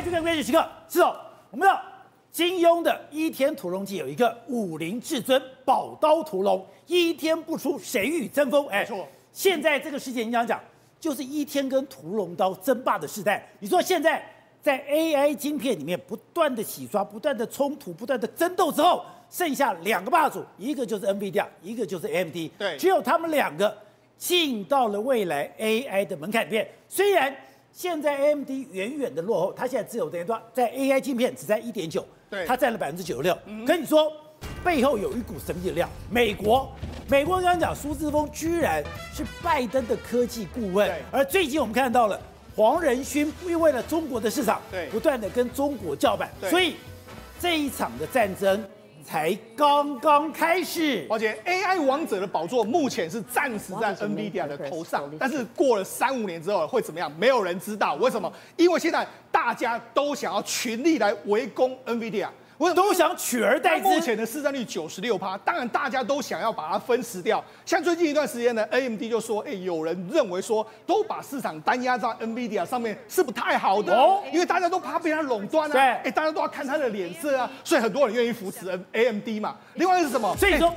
欢迎收看《关键时刻》。是哦，我们知道金庸的倚天屠龙记有一个武林至尊宝刀屠龙，倚天不出谁与争锋。哎，没错。现在这个世界，你想讲，就是倚天跟屠龙刀争霸的时代。你说现在在 AI 晶片里面不断的洗刷、不断的冲突、不断的争斗之后，剩下两个霸主，一个就是 NVIDIA，一个就是 AMD。对，只有他们两个进到了未来 AI 的门槛里面。虽然现在 AMD 远远的落后，它现在只有等于说在 AI 晶片只在一点九，对，它占了百分之九十六。跟你说，背后有一股神秘力量，美国，美国刚刚讲苏志峰居然是拜登的科技顾问，而最近我们看到了黄仁勋因为了中国的市场，对，不断的跟中国叫板，所以这一场的战争。才刚刚开始，而且 AI 王者的宝座目前是暂时在 NVIDIA 的头上，但是过了三五年之后会怎么样？没有人知道。为什么？因为现在大家都想要全力来围攻 NVIDIA。我都想取而代之。目前的市占率九十六趴，当然大家都想要把它分食掉。像最近一段时间呢，AMD 就说，哎，有人认为说，都把市场单压在 NVIDIA 上面是不太好的，哦，因为大家都怕被它垄断啊。对，哎，大家都要看它的脸色啊，所以很多人愿意扶持 AMD 嘛。另外是什么？所以说，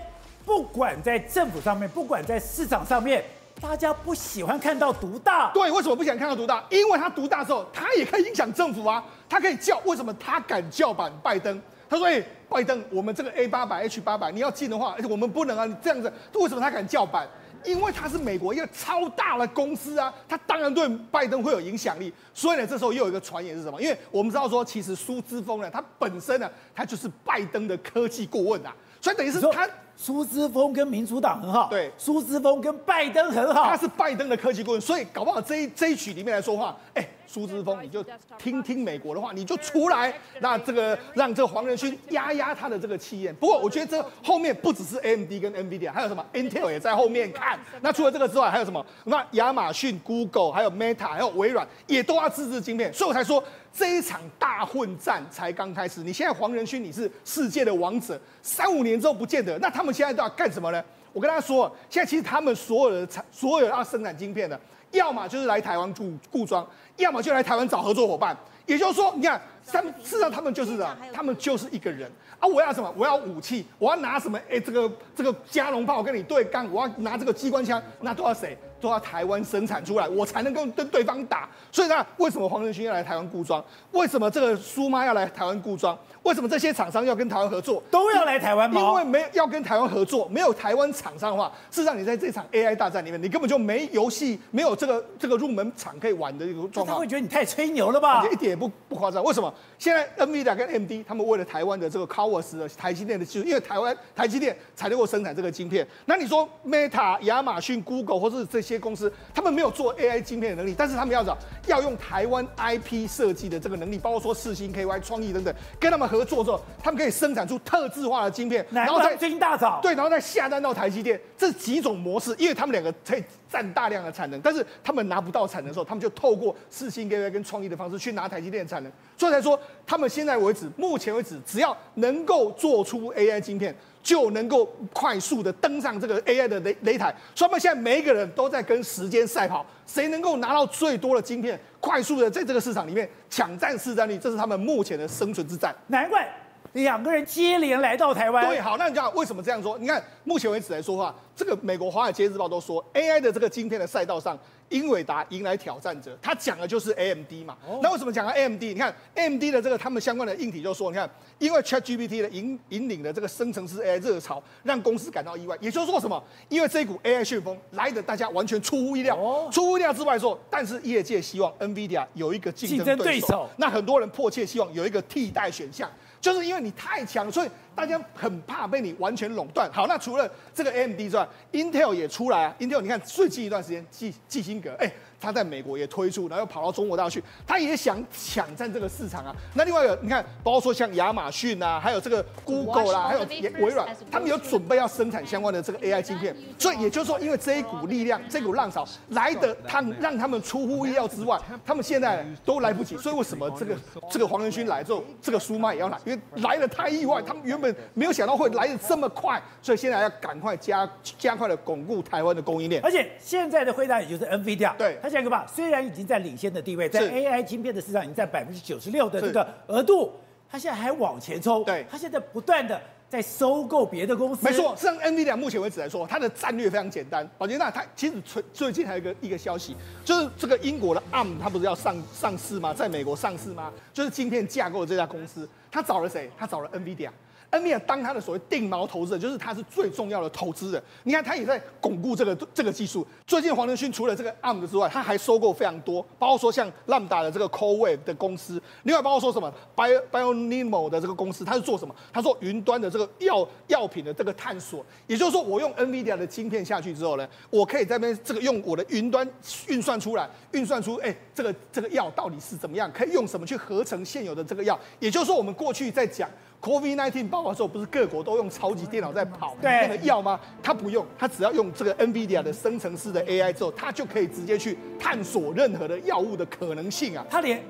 不管在政府上面，不管在市场上面，大家不喜欢看到独大。对，为什么不想看到独大？因为他独大之后，他也可以影响政府啊，他可以叫。为什么他敢叫板拜登？他说：“哎，拜登，我们这个 A 八百、H 八百，你要进的话，而且我们不能啊，你这样子，为什么他敢叫板？因为他是美国一个超大的公司啊，他当然对拜登会有影响力。所以呢，这时候又有一个传言是什么？因为我们知道说，其实苏姿丰呢，他本身呢，他就是拜登的科技顾问啊，所以等于是他。”苏姿丰跟民主党很好，对，苏姿丰跟拜登很好，他是拜登的科技顾问，所以搞不好这一这一曲里面来说话，哎，苏之峰你就听听美国的话，你就出来，那这个让这个黄仁勋压压他的这个气焰。不过我觉得这后面不只是 AMD 跟 NVIDIA，还有什么 Intel 也在后面看。那除了这个之外，还有什么？那亚马逊、Google、还有 Meta、还有微软也都要自制晶片，所以我才说。这一场大混战才刚开始，你现在黄仁勋你是世界的王者，三五年之后不见得，那他们现在都要干什么呢？我跟大家说，现在其实他们所有的产，所有要生产晶片的，要么就是来台湾固固装，要么就来台湾找合作伙伴。也就是说，你看，他们事实上他们就是这样，他们就是一个人啊！我要什么？我要武器，我要拿什么？哎，这个这个加农炮跟你对干，我要拿这个机关枪，那都要谁？都要台湾生产出来，我才能够跟对方打。所以呢，为什么黄仁勋要来台湾固装？为什么这个苏妈要来台湾固装？为什么这些厂商要跟台湾合作？都要来台湾吗？因为没要跟台湾合作，没有台湾厂商的话，事实上你在这场 AI 大战里面，你根本就没游戏，没有这个这个入门场可以玩的一个状况。他会觉得你太吹牛了吧？一点也不不夸张。为什么？现在 NVIDIA 跟 AMD 他们为了台湾的这个 CoWoS 的台积电的技术，因为台湾台积电才能够生产这个晶片。那你说 Meta、亚马逊、Google 或是这些公司，他们没有做 AI 晶片的能力，但是他们要找要用台湾 IP 设计的这个能力，包括说四星 KY 创意等等，跟他们合作之后，他们可以生产出特制化的晶片，然后再最近大涨，对，然后再下单到台积电，这几种模式，因为他们两个可以占大量的产能，但是他们拿不到产能的时候，他们就透过四星 KY 跟创意的方式去拿台积电的产能，所以才说他们现在为止，目前为止，只要能够做出 AI 晶片。就能够快速的登上这个 AI 的擂擂台，所以他们现在每一个人都在跟时间赛跑，谁能够拿到最多的晶片，快速的在这个市场里面抢占市占率，这是他们目前的生存之战。难怪两个人接连来到台湾。对，好，那你讲为什么这样说？你看目前为止来说的话，这个美国华尔街日报都说 AI 的这个晶片的赛道上。英伟达迎来挑战者，他讲的就是 AMD 嘛。Oh. 那为什么讲到 AMD？你看 AMD 的这个他们相关的硬体就说，你看，因为 ChatGPT 的引引领的这个生成式 AI 热潮，让公司感到意外。也就是说什么？因为这一股 AI 旋风来的，大家完全出乎意料。Oh. 出乎意料之外说，但是业界希望 NVIDIA 有一个竞争对手。对手那很多人迫切希望有一个替代选项，就是因为你太强，所以大家很怕被你完全垄断。好，那除了这个 AMD 之外，Intel 也出来啊。Intel 你看最近一段时间，季季辛格哎。他在美国也推出，然后又跑到中国大陆去，他也想抢占这个市场啊。那另外有，你看，包括说像亚马逊啊，还有这个 Google 啦，还有微软，他们有准备要生产相关的这个 AI 晶片。所以也就是说，因为这一股力量，这股浪潮来的，他让他们出乎意料之外，他们现在都来不及。所以为什么这个这个黄仁勋来之后，这个苏妈也要来？因为来的太意外，他们原本没有想到会来的这么快，所以现在要赶快加加快的巩固台湾的供应链。而且现在的辉达也就是 NVIDIA，对。讲一个吧，虽然已经在领先的地位，在 AI 晶片的市场已经在百分之九十六的这个额度，他现在还往前冲，对他现在不断的在收购别的公司。没错，像 NVIDIA 目前为止来说，它的战略非常简单。宝杰，那它其实最最近还有一个一个消息，就是这个英国的 ARM，它不是要上上市吗？在美国上市吗？就是晶片架构的这家公司，他找了谁？他找了 NVIDIA。NVIDIA 当他的所谓定锚投资人，就是他是最重要的投资人。你看，他也在巩固这个这个技术。最近黄仁勋除了这个 ARM 之外，他还收购非常多，包括说像 Lambda 的这个 CoreWeave 的公司，另外包括说什么 Bio BioNeMo 的这个公司，他是做什么？他做云端的这个药药品的这个探索。也就是说，我用 NVIDIA 的晶片下去之后呢，我可以在那边这个用我的云端运算出来，运算出哎这个这个药到底是怎么？样，可以用什么？去合成现有的这个药。也就是说，我们过去在讲。COVID-19 爆发的时候，不是各国都用超级电脑在跑那个药吗？他不用，他只要用这个 NVIDIA 的生成式的 AI 之后，他就可以直接去探索任何的药物的可能性啊！他连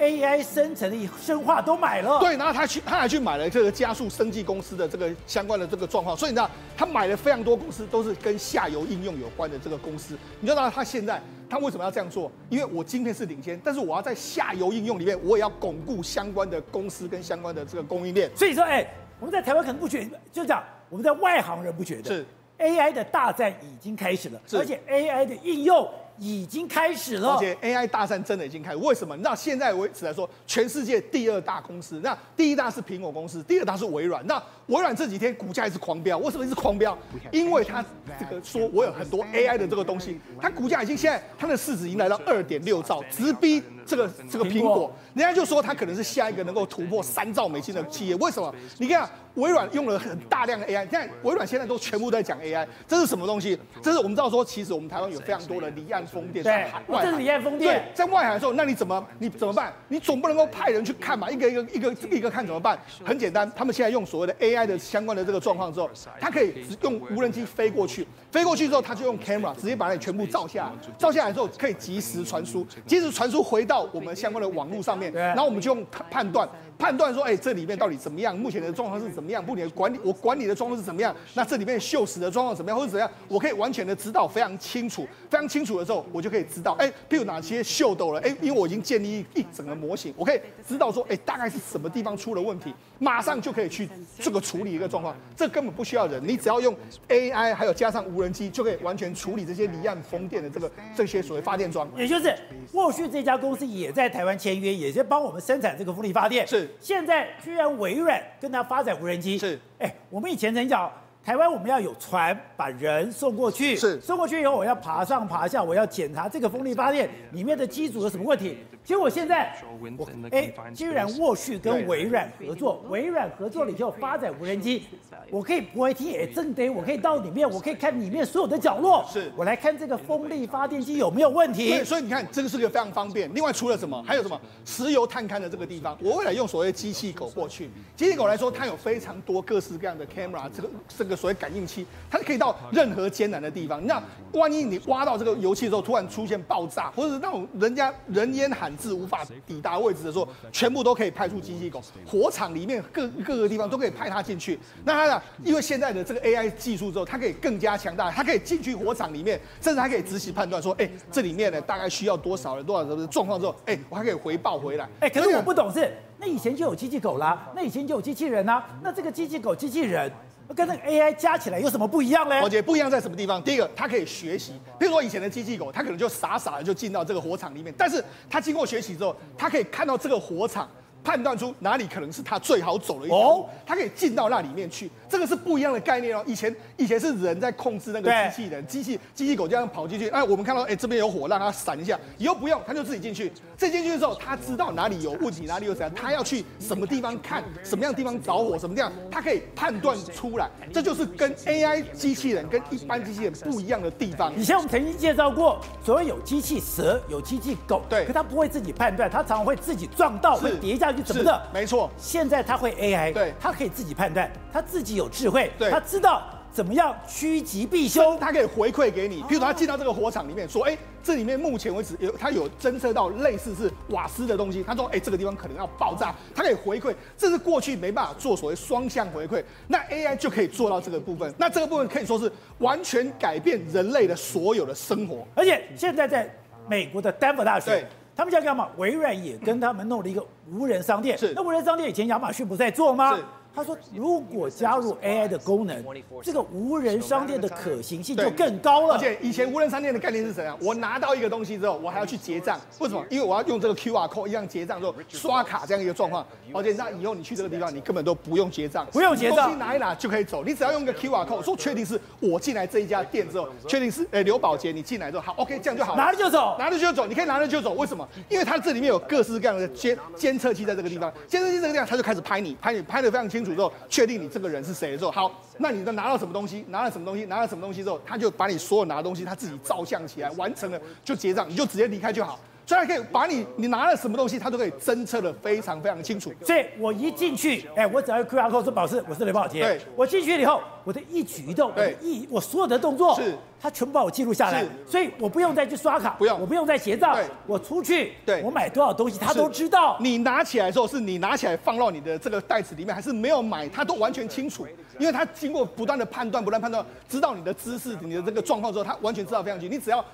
AI 生成的生化都买了，对，然后他去，他还去买了这个加速生技公司的这个相关的这个状况，所以你知道，他买了非常多公司，都是跟下游应用有关的这个公司。你知道他现在。他为什么要这样做？因为我今天是领先，但是我要在下游应用里面，我也要巩固相关的公司跟相关的这个供应链。所以说，哎，我们在台湾可能不觉得，就讲我们在外行人不觉得，是 AI 的大战已经开始了，而且 AI 的应用。已经开始了，而且 AI 大战真的已经开始。为什么？你知道现在为止来说，全世界第二大公司，那第一大是苹果公司，第二大是微软。那微软这几天股价一直狂飙，为什么一直狂飙？因为它这个说我有很多 AI 的这个东西，它股价已经现在它的市值已经来到二点六兆，直逼这个这个苹果。人家就说它可能是下一个能够突破三兆美金的企业。为什么？你看微软用了很大量的 AI，你看微软现在都全部在讲 AI，这是什么东西？这是我们知道说，其实我们台湾有非常多的离岸。风电在海外，这是离岸风电。对，在外海的时候，那你怎么你怎么办？你总不能够派人去看嘛？一个一个一个一个看怎么办？很简单，他们现在用所谓的 AI 的相关的这个状况之后，它可以用无人机飞过去，飞过去之后，它就用 camera 直接把你全部照下来，照下来之后可以即时传输，即时传输回到我们相关的网络上面，然后我们就用判断。判断说，哎，这里面到底怎么样？目前的状况是怎么样？目前管理我管理的状况是怎么样？那这里面锈蚀的状况怎么样，或者怎样？我可以完全的知道非常清楚，非常清楚的时候，我就可以知道，哎，譬如哪些锈斗了，哎，因为我已经建立一整个模型，我可以知道说，哎，大概是什么地方出了问题，马上就可以去这个处理一个状况。这根本不需要人，你只要用 AI，还有加上无人机，就可以完全处理这些离岸风电的这个这些所谓发电桩。也就是沃旭这家公司也在台湾签约，也是帮我们生产这个风力发电。是现在。居然微软跟他发展无人机是，哎，我们以前曾讲，台湾我们要有船把人送过去，是。送过去以后，我要爬上爬下，我要检查这个风力发电里面的机组有什么问题。结果现在，我哎，居然沃旭跟微软合作，微软合作了以后发展无人机，我可以不会听哎，正得我可以到里面，我可以看里面所有的角落，是。我来看这个风力发电机有没有问题。所以你看，这个是个非常方便。另外，除了什么，还有什么？石油探勘的这个地方，我未来用所谓机器狗过去。机器狗来说，它有非常多各式各样的 camera，这个这个所谓感应器，它可以到任何艰难的地方。那万一你挖到这个油气之后，突然出现爆炸，或者是那种人家人烟罕至无法抵达位置的时候，全部都可以派出机器狗。火场里面各各个地方都可以派它进去。那它呢？因为现在的这个 AI 技术之后，它可以更加强大，它可以进去火场里面，甚至还可以仔细判断说，哎，这里面呢大概需要多少人多少人的状况之后，哎，我还可以回报回来。哎，可是我不懂是，那以前就有机器狗啦，那以前就有机器人啦，那这个机器狗机器人。跟那个 AI 加起来有什么不一样呢？我觉得不一样在什么地方？第一个，它可以学习。比如说以前的机器狗，它可能就傻傻的就进到这个火场里面，但是它经过学习之后，它可以看到这个火场。判断出哪里可能是他最好走的一条路，他可以进到那里面去，这个是不一样的概念哦。以前以前是人在控制那个机器人，机器机器狗这样跑进去，哎，我们看到哎这边有火，让它闪一下，以后不用，它就自己进去。这进去的时候，他知道哪里有问题，哪里有怎样，他要去什么地方看，什么样的地方着火，什么地方，他可以判断出来。这就是跟 AI 机器人跟一般机器人不一样的地方。以前我们曾经介绍过，所谓有机器蛇，有机器狗，对，可它不会自己判断，它常常会自己撞到，会跌下去，怎么的？没错，现在他会 AI，对，他可以自己判断，他自己有智慧，对，他知道怎么样趋吉避凶，他可以回馈给你。譬如说他进到这个火场里面，说，哎，这里面目前为止有他有侦测到类似是瓦斯的东西，他说，哎，这个地方可能要爆炸，他可以回馈，这是过去没办法做所谓双向回馈，那 AI 就可以做到这个部分，那这个部分可以说是完全改变人类的所有的生活，而且现在在。美国的丹佛大学。对。他们叫干嘛？微软也跟他们弄了一个无人商店。是。那无人商店以前亚马逊不在做吗？是。他说：“如果加入 AI 的功能，这个无人商店的可行性就更高了。而且以前无人商店的概念是怎样？我拿到一个东西之后，我还要去结账。为什么？因为我要用这个 QR code 一样结账之后刷卡这样一个状况。而且那以后你去这个地方，你根本都不用结账，不用结账，东西拿一拿就可以走。你只要用个 QR code，说确定是我进来这一家店之后，确定是诶刘宝杰你进来之后，好 OK 这样就好，拿着就走，拿着就走，你可以拿着就走。为什么？因为它这里面有各式各样的监监测器在这个地方，监测器这个地方它就开始拍你，拍你拍的非常清清楚之后，确定。你这个人是谁的时候，好，那你的拿到什么东西，拿到什么东西，拿到什么东西之后，他就把你所有拿的东西，他自己照相起来，完成了就结账，你就直接离开就好。所以可以把你你拿了什么东西，他都可以侦测的非常非常清楚。所以我一进去，哎，我只要 QR code 说表示我是雷宝杰。对，我进去了以后，我的一举一动，对，一我所有的动作，是，他全部把我记录下来。所以我不用再去刷卡，不用，我不用再结账。对，我出去，对，我买多少东西，他都知道。你拿起来的时候，是你拿起来放到你的这个袋子里面，还是没有买，他都完全清楚。因为他经过不断的判断，不断判断，知道你的姿势、你的这个状况之后，他完全知道非常清楚。你只要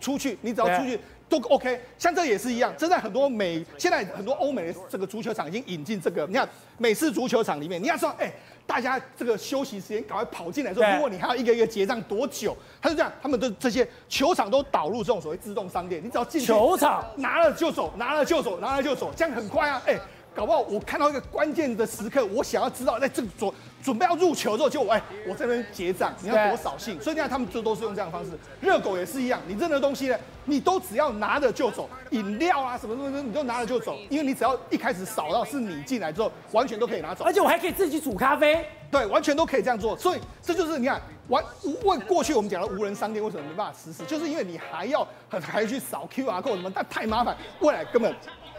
出去，你只要出去。都 OK，像这也是一样。这在很多美，现在很多欧美的这个足球场已经引进这个。你看美式足球场里面，你要说，哎，大家这个休息时间赶快跑进来说，如果你还要一个一个结账多久？他是这样，他们的这些球场都导入这种所谓自动商店，你只要进去，球场拿了就走，拿了就走，拿了就走，这样很快啊，哎。搞不好我看到一个关键的时刻，我想要知道在这个准准备要入球之后，就我哎，我这边结账，你要多扫兴。所以你看他们这都是用这样的方式。热狗也是一样，你任何东西呢，你都只要拿着就走，饮料啊什么什么，你都拿着就走，因为你只要一开始扫到是你进来之后，完全都可以拿走。而且我还可以自己煮咖啡，对，完全都可以这样做。所以这就是你看，完为过去我们讲的无人商店为什么没办法实施，就是因为你还要还还去扫 QR code 什么，但太麻烦，未来根本。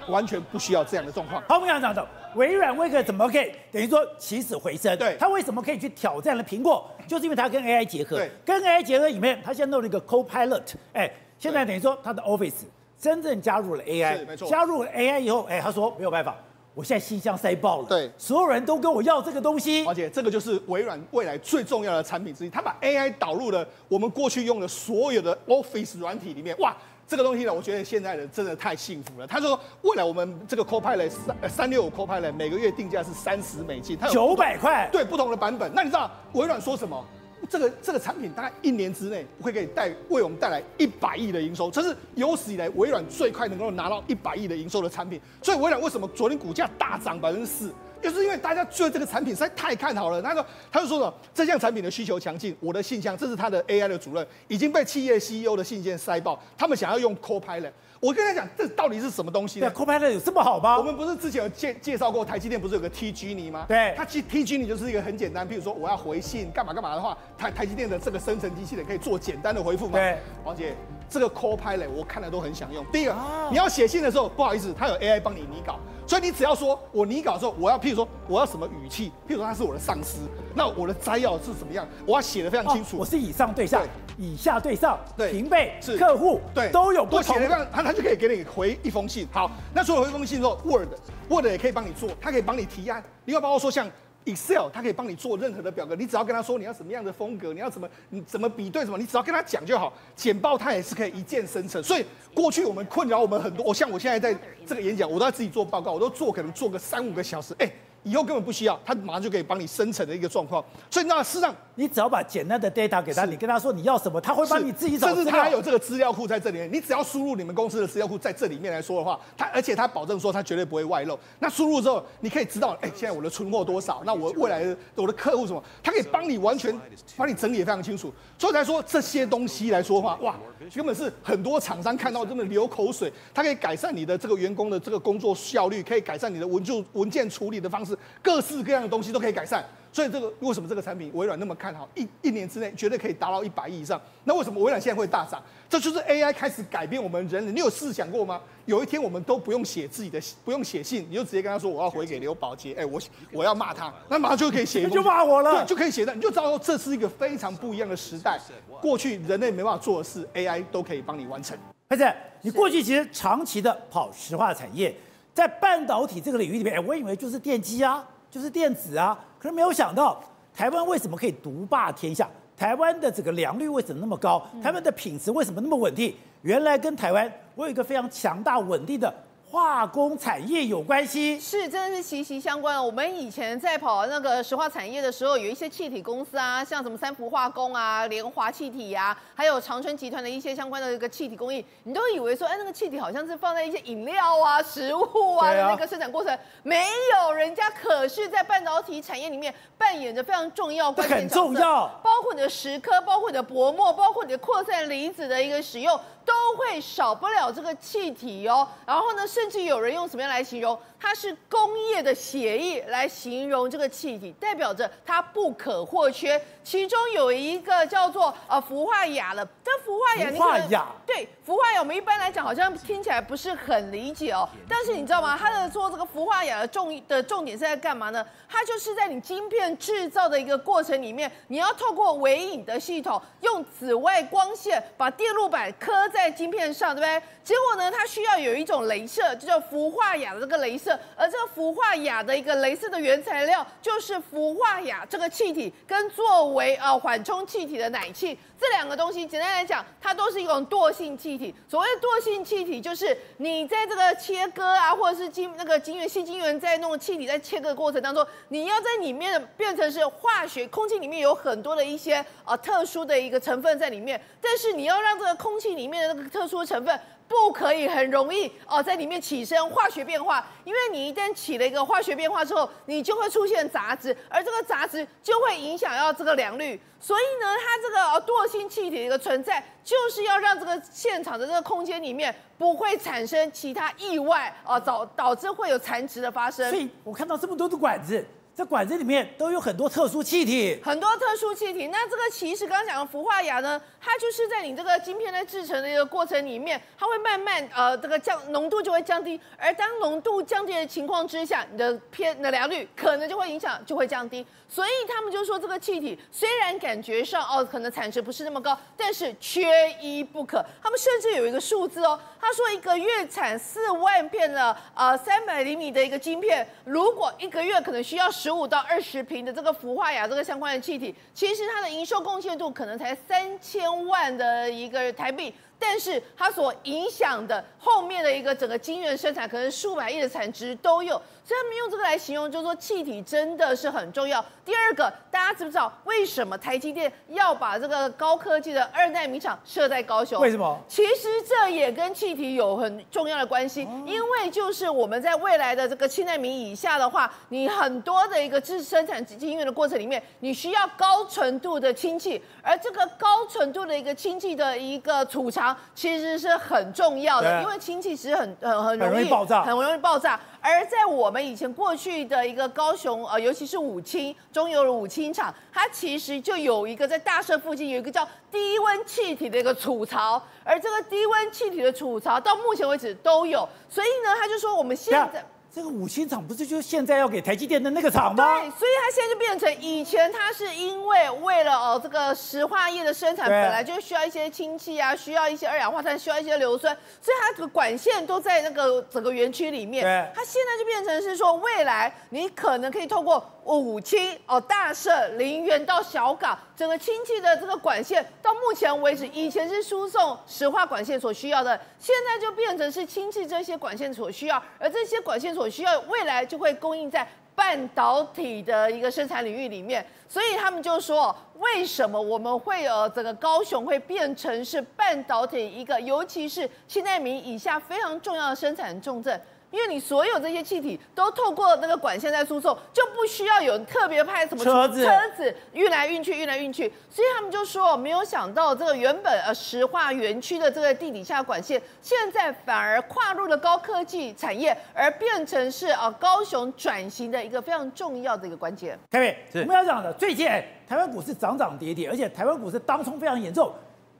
完全不需要这样的状况。好，我们刚刚讲的微软为何怎么可以等于说起死回生？对，它为什么可以去挑战了苹果？就是因为它跟 AI 结合。对，跟 AI 结合里面，它现在弄了一个 Copilot。哎，现在等于说它的 Office 真正加入了 AI。没错。加入了 AI 以后，哎，他说没有办法，我现在信箱塞爆了。对，所有人都跟我要这个东西。而且这个就是微软未来最重要的产品之一，它把 AI 导入了我们过去用的所有的 Office 软体里面。哇！这个东西呢，我觉得现在的真的太幸福了。他说，未来我们这个 Copilot 三三六五 Copilot 每个月定价是三十美金，它有九百块，对，不同的版本。那你知道微软说什么？这个这个产品大概一年之内会给带为我们带来一百亿的营收，这是有史以来微软最快能够拿到一百亿的营收的产品。所以微软为什么昨天股价大涨百分之四？就是因为大家对这个产品实在太看好了，他说他就说了，这项产品的需求强劲，我的信箱，这是他的 AI 的主任，已经被企业 CEO 的信件塞爆，他们想要用 Copilot。我跟他讲，这到底是什么东西呢？对，Copilot 有这么好吗？我们不是之前有介介绍过台积电不是有个 T Genie 吗？对，它 T T Genie 就是一个很简单，譬如说我要回信干嘛干嘛的话，台台积电的这个生成机器人可以做简单的回复嘛？对，王姐，这个 Copilot 我看了都很想用。第一个，啊、你要写信的时候，不好意思，它有 AI 帮你拟稿。所以你只要说，我拟稿的时候，我要譬如说，我要什么语气？譬如说他是我的上司，那我的摘要是怎么样？我要写的非常清楚。哦、我是以上对下，对以下对上，对，平辈是客户，对，都有不同。写的他他就可以给你回一封信。好，那除了回一封信之后，Word，Word 也可以帮你做，它可以帮你提案。另外包括说像。Excel，它可以帮你做任何的表格，你只要跟他说你要什么样的风格，你要怎么你怎么比对什么，你只要跟他讲就好。简报它也是可以一键生成，所以过去我们困扰我们很多，我像我现在在这个演讲，我都要自己做报告，我都做可能做个三五个小时，哎。以后根本不需要，他马上就可以帮你生成的一个状况。所以那事实上，你只要把简单的 data 给他，你跟他说你要什么，他会帮你自己找。甚至他还有这个资料库在这里面，你只要输入你们公司的资料库在这里面来说的话，他而且他保证说他绝对不会外漏。那输入之后，你可以知道，哎，现在我的存货多少？那我未来的我的客户什么？他可以帮你完全帮你整理的非常清楚。所以才说这些东西来说的话，哇，根本是很多厂商看到真的流口水。它可以改善你的这个员工的这个工作效率，可以改善你的文就文件处理的方式，各式各。样的东西都可以改善，所以这个为什么这个产品微软那么看好？一一年之内绝对可以达到一百亿以上。那为什么微软现在会大涨？这就是 AI 开始改变我们人类。你有试想过吗？有一天我们都不用写自己的，不用写信，你就直接跟他说我要回给刘宝杰，哎，我我要骂他，那马上就可以写，就骂我了，对，就可以写的，你就知道这是一个非常不一样的时代。过去人类没办法做的事，AI 都可以帮你完成。而且你过去其实长期的跑石化产业，在半导体这个领域里面，哎，我以为就是电机啊。就是电子啊，可是没有想到台湾为什么可以独霸天下？台湾的这个良率为什么那么高？台湾的品质为什么那么稳定？原来跟台湾我有一个非常强大稳定的。化工产业有关系，是真的是息息相关。我们以前在跑那个石化产业的时候，有一些气体公司啊，像什么三福化工啊、联华气体呀、啊，还有长春集团的一些相关的一个气体工艺，你都以为说，哎，那个气体好像是放在一些饮料啊、食物啊的那个生产过程，没有，人家可是在半导体产业里面扮演着非常重要关键角色，很重要，包括你的石刻，包括你的薄膜，包括你的扩散离子的一个使用。都会少不了这个气体哦，然后呢，甚至有人用什么样来形容？它是工业的血液来形容这个气体，代表着它不可或缺。其中有一个叫做呃氟化氬了，这氟化氬，氟化氬，对，氟化氬我们一般来讲好像听起来不是很理解哦。但是你知道吗？它的做这个氟化氬的重的重点是在干嘛呢？它就是在你晶片制造的一个过程里面，你要透过微影的系统，用紫外光线把电路板刻在晶片上，对不对？结果呢，它需要有一种镭射，就叫氟化氬的这个镭射。而这个氟化氬的一个镭射的原材料就是氟化氬这个气体，跟作为呃缓冲气体的氖气这两个东西，简单来讲，它都是一种惰性气体。所谓惰性气体，就是你在这个切割啊，或者是晶那个晶圆细晶圆在弄气体在切割的过程当中，你要在里面变成是化学空气里面有很多的一些呃特殊的一个成分在里面，但是你要让这个空气里面的那个特殊成分。不可以很容易哦，在里面起身化学变化，因为你一旦起了一个化学变化之后，你就会出现杂质，而这个杂质就会影响到这个良率。所以呢，它这个惰性气体的一个存在，就是要让这个现场的这个空间里面不会产生其他意外哦，导导致会有残值的发生。所以我看到这么多的管子。在管子里面都有很多特殊气体，很多特殊气体。那这个其实刚刚讲的氟化氩呢，它就是在你这个晶片在制成的一个过程里面，它会慢慢呃这个降浓度就会降低。而当浓度降低的情况之下，你的偏的良率可能就会影响就会降低。所以他们就说这个气体虽然感觉上哦可能产值不是那么高，但是缺一不可。他们甚至有一个数字哦，他说一个月产四万片的呃三百厘米的一个晶片，如果一个月可能需要。十五到二十瓶的这个氟化氬这个相关的气体，其实它的营收贡献度可能才三千万的一个台币。但是它所影响的后面的一个整个晶圆生产，可能数百亿的产值都有，所以他们用这个来形容，就是说气体真的是很重要。第二个，大家知不知道为什么台积电要把这个高科技的二代米厂设在高雄？为什么？其实这也跟气体有很重要的关系，因为就是我们在未来的这个七纳米以下的话，你很多的一个制生产晶圆的过程里面，你需要高纯度的氢气，而这个高纯度的一个氢气的一个储藏。其实是很重要的，因为氢气其实很很很容易，很容易爆炸，很容易爆炸。而在我们以前过去的一个高雄，呃，尤其是武清中油的武清厂，它其实就有一个在大社附近有一个叫低温气体的一个储槽，而这个低温气体的储槽到目前为止都有。所以呢，他就说我们现在。这个五星厂不是就是现在要给台积电的那个厂吗？对，所以它现在就变成以前它是因为为了哦这个石化业的生产本来就需要一些氢气啊，需要一些二氧化碳，需要一些硫酸，所以它这个管线都在那个整个园区里面。对，它现在就变成是说未来你可能可以透过。五氢哦，大社、林园到小港，整个氢气的这个管线，到目前为止，以前是输送石化管线所需要的，现在就变成是氢气这些管线所需要，而这些管线所所需要，未来就会供应在半导体的一个生产领域里面。所以他们就说，为什么我们会有整个高雄会变成是半导体一个，尤其是七奈米以下非常重要的生产重镇。因为你所有这些气体都透过那个管线在输送，就不需要有特别派什么车子车子运来运去运来运去，所以他们就说没有想到这个原本呃石化园区的这个地底下管线，现在反而跨入了高科技产业，而变成是啊高雄转型的一个非常重要的一个关键。凯美，我们要讲的最近台湾股市涨涨跌跌，而且台湾股市当冲非常严重。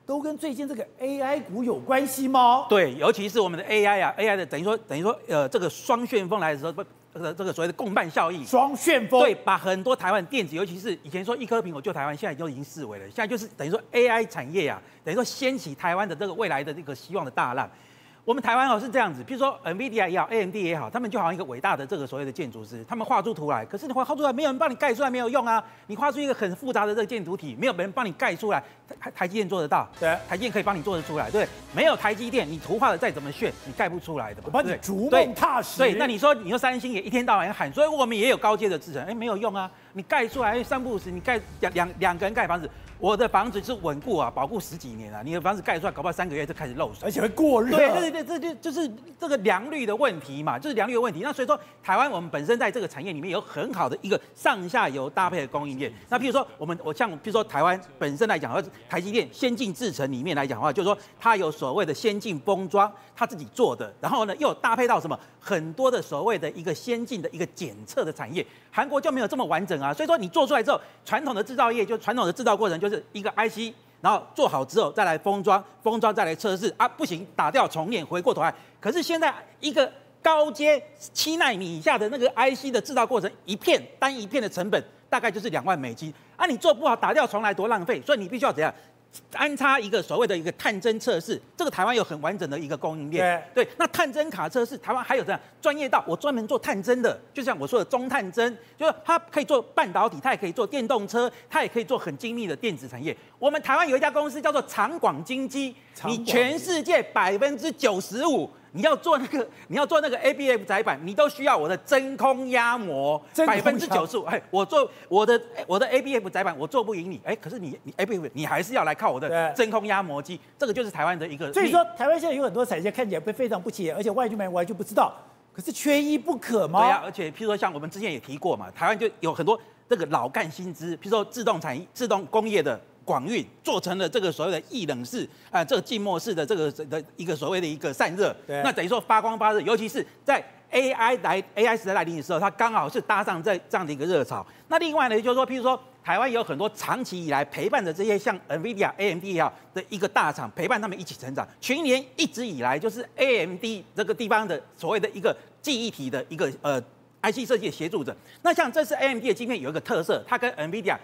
都跟最近这个 AI 股有关系吗？对，尤其是我们的 AI 啊，AI 的等于说等于说，呃，这个双旋风来的时候，不，这个这个所谓的共伴效应。双旋风。对，把很多台湾电子，尤其是以前说一颗苹果救台湾，现在就已经视为了。现在就是等于说 AI 产业啊，等于说掀起台湾的这个未来的这个希望的大浪。我们台湾哦是这样子，譬如说 NVIDIA 也好，AMD 也好，他们就好像一个伟大的这个所谓的建筑师，他们画出图来，可是你画出来没有人帮你盖出来没有用啊！你画出一个很复杂的这个建筑体，没有人帮你盖出来，台台积电做得到，对，台积电可以帮你做得出来，对，没有台积电，你图画的再怎么炫，你盖不出来的，我帮你逐梦踏实。对，那你说你说三星也一天到晚喊，所以我们也有高阶的制程，哎，没有用啊！你盖出来三不五时，你盖两两两个人盖房子。我的房子是稳固啊，保护十几年啊。你的房子盖出来，搞不好三个月就开始漏水，而且会过热。对对对，这就就是这个良率的问题嘛，就是良率的问题。那所以说，台湾我们本身在这个产业里面有很好的一个上下游搭配的供应链。那譬如说，我们我像譬如说台湾本身来讲，或台积电先进制程里面来讲的话，就是说它有所谓的先进封装，它自己做的，然后呢又搭配到什么很多的所谓的一个先进的一个检测的产业。韩国就没有这么完整啊，所以说你做出来之后，传统的制造业就传统的制造过程就是。一个 IC，然后做好之后再来封装，封装再来测试啊，不行打掉重练，回过头来。可是现在一个高阶七纳米以下的那个 IC 的制造过程，一片单一片的成本大概就是两万美金啊，你做不好打掉重来多浪费，所以你必须要怎样？安插一个所谓的一个探针测试，这个台湾有很完整的一个供应链。对，对，那探针卡测试，台湾还有这样专业到我专门做探针的，就像我说的中探针，就是它可以做半导体，它也可以做电动车，它也可以做很精密的电子产业。我们台湾有一家公司叫做长广金机，你全世界百分之九十五。你要做那个，你要做那个 ABF 载板，你都需要我的真空压模，百分之九十五。哎，我做我的我的 ABF 载板，我做不赢你。哎，可是你你 ABF，你还是要来靠我的真空压模机。这个就是台湾的一个。所以说，台湾现在有很多产业看起来会非常不起眼，而且外军们完全不知道，可是缺一不可吗？对呀、啊，而且譬如说像我们之前也提过嘛，台湾就有很多这个老干新知，譬如说自动产业、自动工业的。广运做成了这个所谓的液冷式啊，这个静默式的这个的一个所谓的一个散热，对那等于说发光发热，尤其是在 AI 来 AI 时代来临的时候，它刚好是搭上这这样的一个热潮。那另外呢，就是说，譬如说台湾有很多长期以来陪伴着这些像 NVIDIA、AMD 啊的一个大厂，陪伴他们一起成长。群年一直以来就是 AMD 这个地方的所谓的一个记忆体的一个呃 IC 设计的协助者。那像这次 AMD 的晶片有一个特色，它跟 NVIDIA。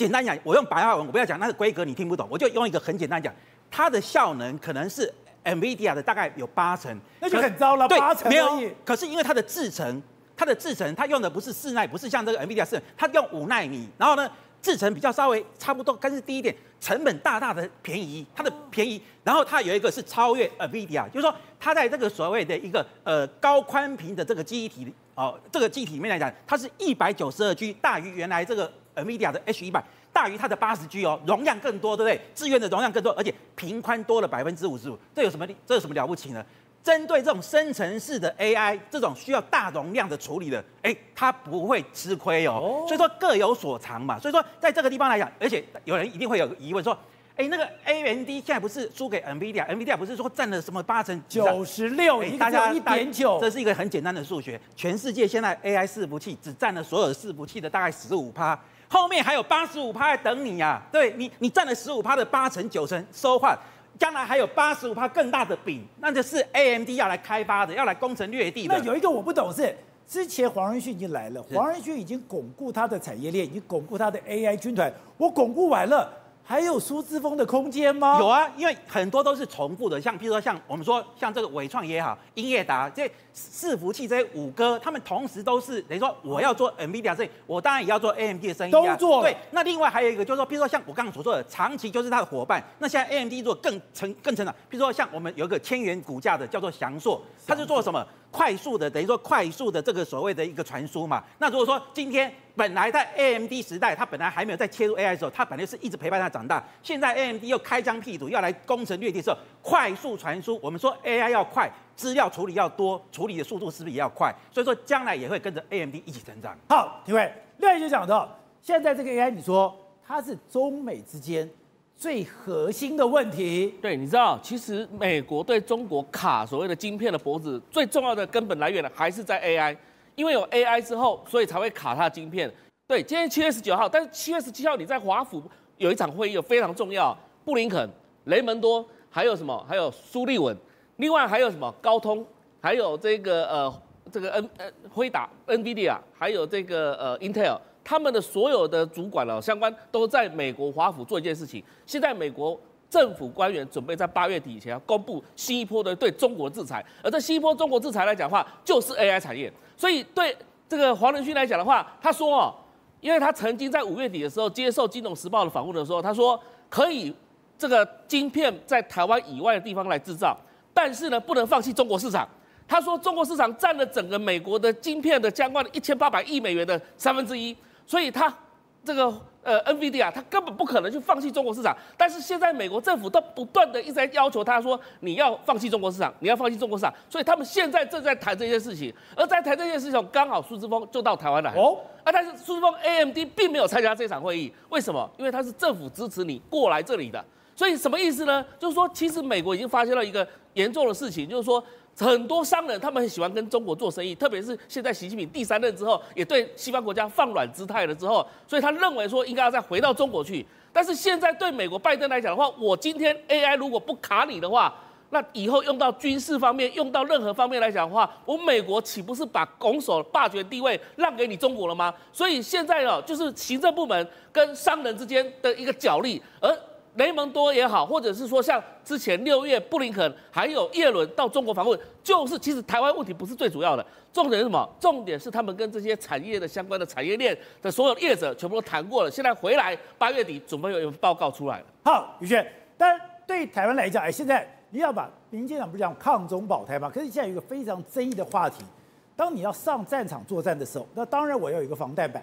简单讲，我用白话文，我不要讲那个规格，你听不懂，我就用一个很简单讲，它的效能可能是 NVIDIA 的大概有八成，那就很糟了，八成没有。可是因为它的制程，它的制程，它用的不是四奈，不是像这个 NVIDIA 是，它用五奈米，然后呢，制程比较稍微差不多，但是低一点，成本大大的便宜，它的便宜，然后它有一个是超越 NVIDIA，就是说它在这个所谓的一个呃高宽频的这个记忆体哦，这个记忆体里面来讲，它是一百九十二 G，大于原来这个。NVIDIA 的 H 一百大于它的八十 G 哦，容量更多，对不对？资源的容量更多，而且频宽多了百分之五十五，这有什么？这有什么了不起呢？针对这种生成式的 AI，这种需要大容量的处理的，哎，它不会吃亏哦。所以说各有所长嘛。所以说在这个地方来讲，而且有人一定会有疑问说，哎，那个 AMD 现在不是输给 NVIDIA？NVIDIA 不是说占了什么八成九十六？大家一点九，这是一个很简单的数学。全世界现在 AI 伺服器只占了所有伺服器的大概十五趴。后面还有八十五趴在等你呀、啊，对你，你占了十五趴的八成九成，so what？将来还有八十五趴更大的饼，那就是 AMD 要来开发的，要来攻城略地的。那有一个我不懂是，之前黄仁勋已经来了，黄仁勋已经巩固他的产业链，已经巩固他的 AI 军团，我巩固完了。还有苏之峰的空间吗？有啊，因为很多都是重复的，像比如说像我们说像这个伟创也好，英业达这伺服器这些五哥，他们同时都是等于说我要做 NVIDIA 生意，我当然也要做 AMD 的生意啊。都做。对，那另外还有一个就是说，比如说像我刚刚所说的，长期就是他的伙伴。那现在 AMD 做更成更成长，比如说像我们有一个千元股价的叫做翔硕，他是做什么？快速的等于说快速的这个所谓的一个传输嘛，那如果说今天本来在 AMD 时代，它本来还没有在切入 AI 的时候，它本来是一直陪伴它长大，现在 AMD 又开疆辟土要来攻城略地的时候，快速传输，我们说 AI 要快，资料处理要多，处理的速度是不是也要快？所以说将来也会跟着 AMD 一起成长。好，各位，另外就讲到现在这个 AI，你说它是中美之间。最核心的问题，对，你知道，其实美国对中国卡所谓的晶片的脖子，最重要的根本来源呢，还是在 AI，因为有 AI 之后，所以才会卡它的晶片。对，今天七月十九号，但是七月十七号你在华府有一场会议，有非常重要，布林肯、雷蒙多，还有什么？还有苏利文，另外还有什么？高通，还有这个呃，这个 N 呃辉达、NVIDIA，还有这个呃 Intel。他们的所有的主管了，相关都在美国华府做一件事情。现在美国政府官员准备在八月底以前要公布新一波的对中国制裁，而这新一波中国制裁来讲的话，就是 AI 产业。所以对这个黄仁勋来讲的话，他说哦，因为他曾经在五月底的时候接受《金融时报》的访问的时候，他说可以这个晶片在台湾以外的地方来制造，但是呢，不能放弃中国市场。他说，中国市场占了整个美国的晶片的相关的一千八百亿美元的三分之一，所以他这个呃 NVIDIA 啊，他根本不可能去放弃中国市场。但是现在美国政府都不断的一直在要求他说，你要放弃中国市场，你要放弃中国市场。所以他们现在正在谈这件事情，而在谈这件事情，刚好苏姿丰就到台湾来哦。啊，但是苏姿丰 AMD 并没有参加这场会议，为什么？因为他是政府支持你过来这里的。所以什么意思呢？就是说，其实美国已经发现了一个严重的事情，就是说。很多商人他们很喜欢跟中国做生意，特别是现在习近平第三任之后，也对西方国家放软姿态了之后，所以他认为说应该要再回到中国去。但是现在对美国拜登来讲的话，我今天 AI 如果不卡你的话，那以后用到军事方面，用到任何方面来讲的话，我美国岂不是把拱手霸权地位让给你中国了吗？所以现在哦，就是行政部门跟商人之间的一个角力，而。雷蒙多也好，或者是说像之前六月布林肯还有叶伦到中国访问，就是其实台湾问题不是最主要的，重点是什么？重点是他们跟这些产业的相关的产业链的所有业者全部都谈过了，现在回来八月底准备有一份报告出来了。好，宇轩，但对台湾来讲，哎，现在你要把民进党不是讲抗中保台吗？可是现在有一个非常争议的话题，当你要上战场作战的时候，那当然我要有一个防弹板，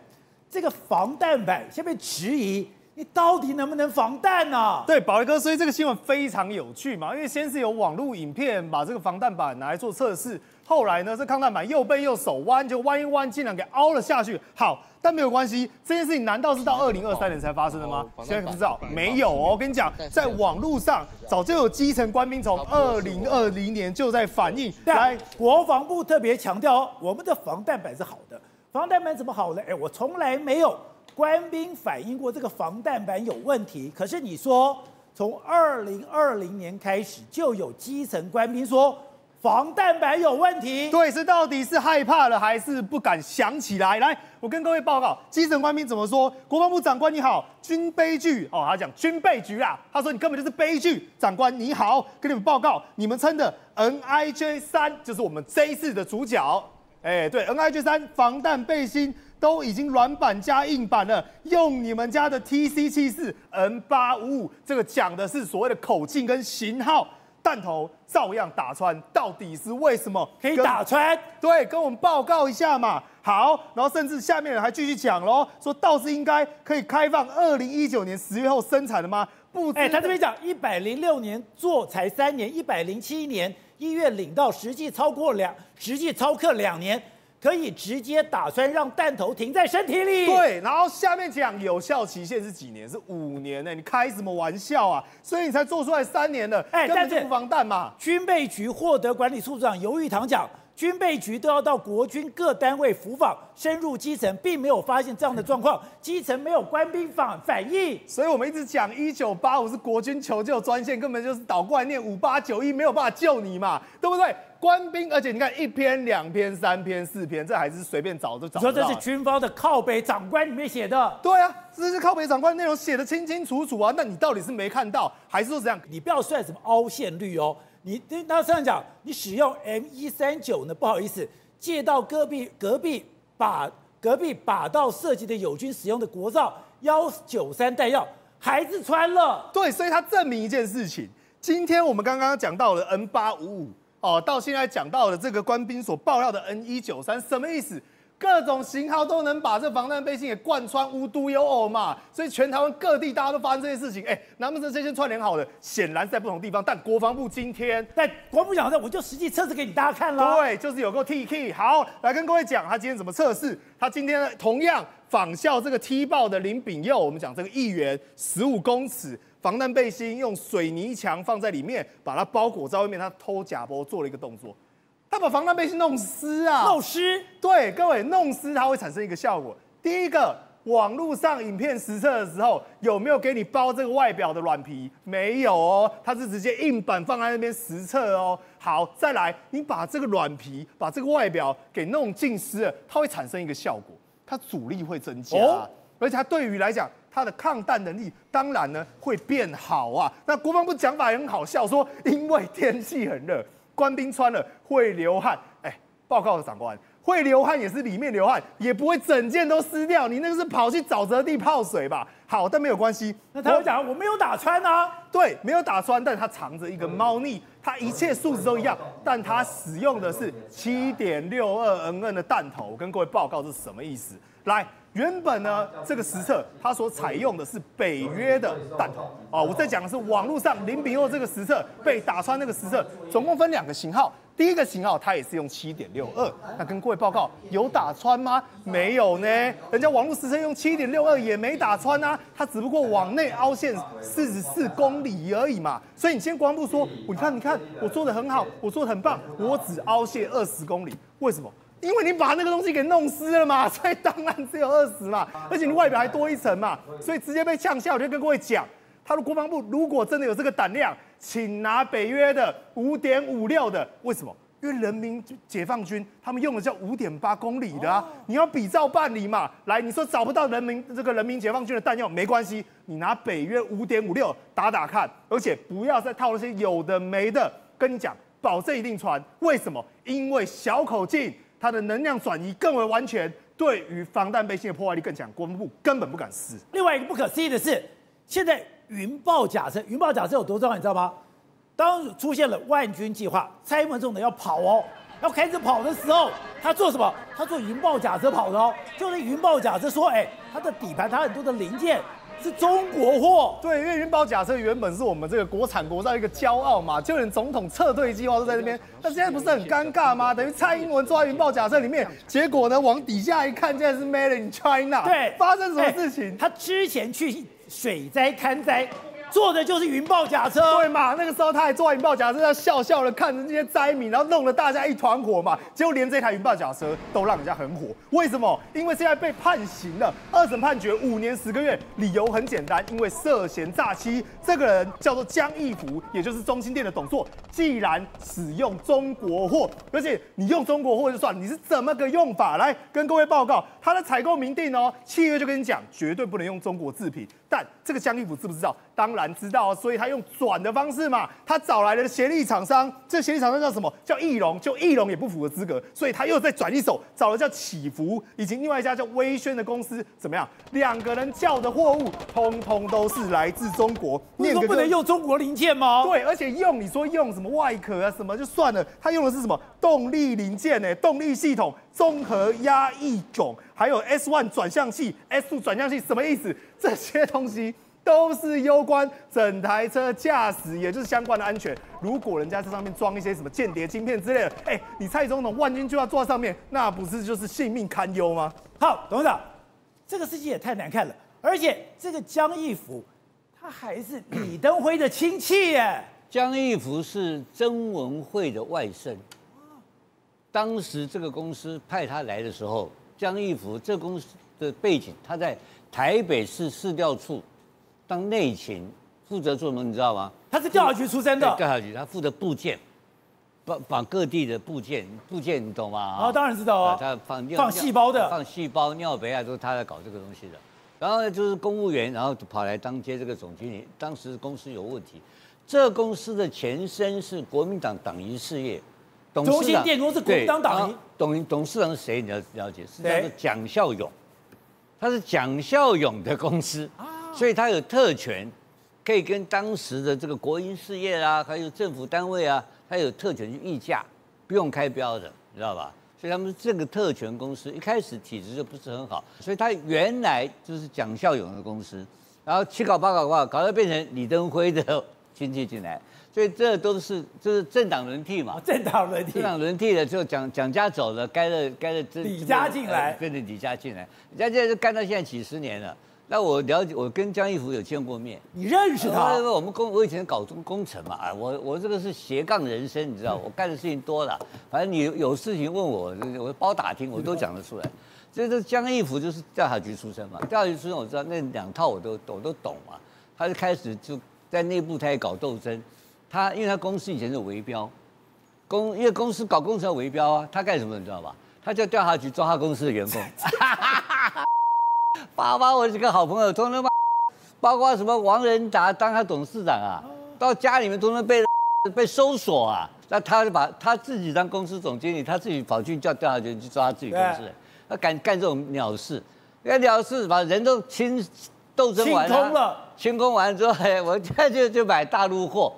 这个防弹板先被质疑。你到底能不能防弹呢、啊？对，宝杰哥，所以这个新闻非常有趣嘛，因为先是有网络影片把这个防弹板拿来做测试，后来呢，这抗弹板又背又手弯，就弯一弯，竟然给凹了下去。好，但没有关系，这件事情难道是到二零二三年才发生的吗？现在不知道，没有哦。我跟你讲，在网络上早就有基层官兵从二零二零年就在反映。来，国防部特别强调，我们的防弹板是好的，防弹板怎么好呢？哎，我从来没有。官兵反映过这个防弹板有问题，可是你说从二零二零年开始就有基层官兵说防弹板有问题，对，是到底是害怕了还是不敢想起来？来，我跟各位报告，基层官兵怎么说？国防部长官你好，军悲剧哦，他讲军备局啊，他说你根本就是悲剧，长官你好，跟你们报告，你们称的 NIJ 三就是我们这一次的主角，哎，对，NIJ 三防弹背心。都已经软板加硬板了，用你们家的 TC 七四 N 八五五，这个讲的是所谓的口径跟型号，弹头照样打穿，到底是为什么可以打穿？对，跟我们报告一下嘛。好，然后甚至下面人还继续讲喽，说倒是应该可以开放二零一九年十月后生产的吗？不，哎，他这边讲一百零六年做才三年，一百零七年一月领到，实际超过两，实际超课两年。可以直接打穿，让弹头停在身体里。对，然后下面讲有效期限是几年？是五年呢？你开什么玩笑啊？所以你才做出来三年了，哎，根本就不防弹嘛。军备局获得管理处处长游玉堂讲，军备局都要到国军各单位辅访，深入基层，并没有发现这样的状况，基层没有官兵反反应。所以我们一直讲一九八五是国军求救专线，根本就是倒过来念五八九一，没有办法救你嘛，对不对？官兵，而且你看一篇、两篇、三篇、四篇，这还是随便找都找。说这是军方的靠北长官里面写的。对啊，这是靠北长官内容写的清清楚楚啊。那你到底是没看到，还是说怎样？你不要算什么凹陷率哦。你那这样讲，你使用 M 一三九呢？不好意思，借到隔壁隔壁把隔壁把到设计的友军使用的国造幺九三弹药，还是穿了。对，所以他证明一件事情。今天我们刚刚讲到了 N 八五五。哦，到现在讲到的这个官兵所爆料的 N 一九三什么意思？各种型号都能把这防弹背心给贯穿，无独有偶嘛。所以全台湾各地大家都发生这些事情，哎，难不成这些串联好的，显然在不同地方。但国防部今天在国防部讲的，我就实际测试给你大家看了。对，就是有个 T K。好，来跟各位讲，他今天怎么测试？他今天同样仿效这个踢爆的林炳佑，我们讲这个议员十五公尺。防弹背心用水泥墙放在里面，把它包裹在外面。他偷假波做了一个动作，他把防弹背心弄湿啊！弄湿？对，各位，弄湿它会产生一个效果。第一个，网络上影片实测的时候，有没有给你包这个外表的软皮？没有哦，它是直接硬板放在那边实测哦。好，再来，你把这个软皮，把这个外表给弄浸湿了，它会产生一个效果，它阻力会增加，哦、而且它对于来讲。它的抗弹能力当然呢会变好啊。那国防部讲法也很好笑，说因为天气很热，官兵穿了会流汗。哎，报告的长官。会流汗也是里面流汗，也不会整件都湿掉。你那个是跑去沼泽地泡水吧？好，但没有关系。那他会讲我没有打穿啊？对，没有打穿，但他藏着一个猫腻，它一切数值都一样，但它使用的是七点六二 N N 的弹头。我跟各位报告这是什么意思？来，原本呢这个实测它所采用的是北约的弹头啊，我在讲的是网络上零比二这个实测被打穿那个实测，总共分两个型号。第一个型号，它也是用七点六二，那跟各位报告，有打穿吗？没有呢，人家网络实测用七点六二也没打穿啊，它只不过往内凹陷四十四公里而已嘛。所以你先国防部说，你看，你看，我做的很好，我做的很棒，我只凹陷二十公里，为什么？因为你把那个东西给弄湿了嘛，所以当然只有二十嘛，而且你外表还多一层嘛，所以直接被呛下。我就跟各位讲，他的国防部如果真的有这个胆量。请拿北约的五点五六的，为什么？因为人民解放军他们用的叫五点八公里的啊，你要比照办理嘛。来，你说找不到人民这个人民解放军的弹药没关系，你拿北约五点五六打打看，而且不要再套那些有的没的。跟你讲，保证一定传。为什么？因为小口径，它的能量转移更为完全，对于防弹背心的破坏力更强，国防部根本不敢试。另外一个不可思议的是，现在。云豹甲车，云豹甲车有多重要，你知道吗？当出现了万军计划，蔡英文总统要跑哦，要开始跑的时候，他做什么？他坐云豹甲车跑的哦。就是云豹甲车说，哎，它的底盘，它很多的零件是中国货。对，因为云豹甲车原本是我们这个国产国造一个骄傲嘛，就连总统撤退计划都在这边。那现在不是很尴尬吗？等于蔡英文坐在云豹假车里面，结果呢，往底下一看，竟然是 Made in China。对，发生什么事情？他之前去。水灾看灾，坐的就是云豹假车，对嘛？那个时候他还坐云豹假车，要笑笑的看着那些灾民，然后弄得大家一团火嘛。结果连这台云豹假车都让人家很火，为什么？因为现在被判刑了，二审判决五年十个月，理由很简单，因为涉嫌诈欺。这个人叫做江义福，也就是中心店的董座。既然使用中国货，而且你用中国货就算，你是怎么个用法？来跟各位报告，他的采购明定哦，契约就跟你讲，绝对不能用中国制品。但这个江义福知不知道？当然知道，所以他用转的方式嘛，他找来了协力厂商，这协力厂商叫什么？叫翼龙，就翼龙也不符合资格，所以他又再转一手，找了叫启福，以及另外一家叫威轩的公司，怎么样？两个人叫的货物，通通都是来自中国。你说不能用中国零件吗？对，而且用你说用什么外壳啊什么就算了，他用的是什么动力零件呢？动力系统、综合压抑迥，还有 S one 转向器、S two 转向器，什么意思？这些东西都是攸关整台车驾驶，也就是相关的安全。如果人家在上面装一些什么间谍晶片之类的，哎，你蔡总统万军就要坐在上面，那不是就是性命堪忧吗？好，董事长，这个事情也太难看了，而且这个江义福，他还是李登辉的亲戚耶。江义福是曾文慧的外甥。当时这个公司派他来的时候，江一福这公司的背景，他在。台北市市调处当内勤，负责做什么？你知道吗？他是调查局出身的。调查局，他负责部件，绑绑各地的部件，部件你懂吗？啊，当然知道啊。他放放细胞的，放细胞、尿杯啊，都是他在搞这个东西的。然后呢，就是公务员，然后跑来当接这个总经理。当时公司有问题，这公司的前身是国民党党营事业，董事长电工是国民党党营。董董事长是谁？你要了解，是叫做蒋孝勇。他是蒋孝勇的公司，所以他有特权，可以跟当时的这个国营事业啊，还有政府单位啊，他有特权去议价，不用开标的，你知道吧？所以他们这个特权公司一开始体质就不是很好，所以他原来就是蒋孝勇的公司，然后七搞八搞八搞到变成李登辉的亲戚进来。所以这都是就是政党轮替嘛，政党轮替，政党轮替了之后蒋蒋家走了，该了该了这李家进来，跟着李家进来，李家现在就干到现在几十年了。那我了解，我跟江一福有见过面，你认识他？我们工我以前搞工工程嘛，啊，我我这个是斜杠人生，你知道，我干的事情多了，反正你有事情问我，我包打听，我都讲得出来。所以这江一福就是调查局出身嘛，调查局出身我知道那两套我都我都懂嘛，他就开始就在内部他也搞斗争。他因为他公司以前是围标，公因为公司搞工程要围标啊，他干什么你知道吧？他叫调查局抓他公司的员工，爸爸，我几个好朋友通通把包括什么王仁达当他董事长啊，到家里面都能被被搜索啊。那他就把他自己当公司总经理，他自己跑去叫调查局去抓他自己公司，他敢干这种鸟事，那鸟事把人都清斗争完了，清空了，清空完了之后，哎，我现在就就买大陆货。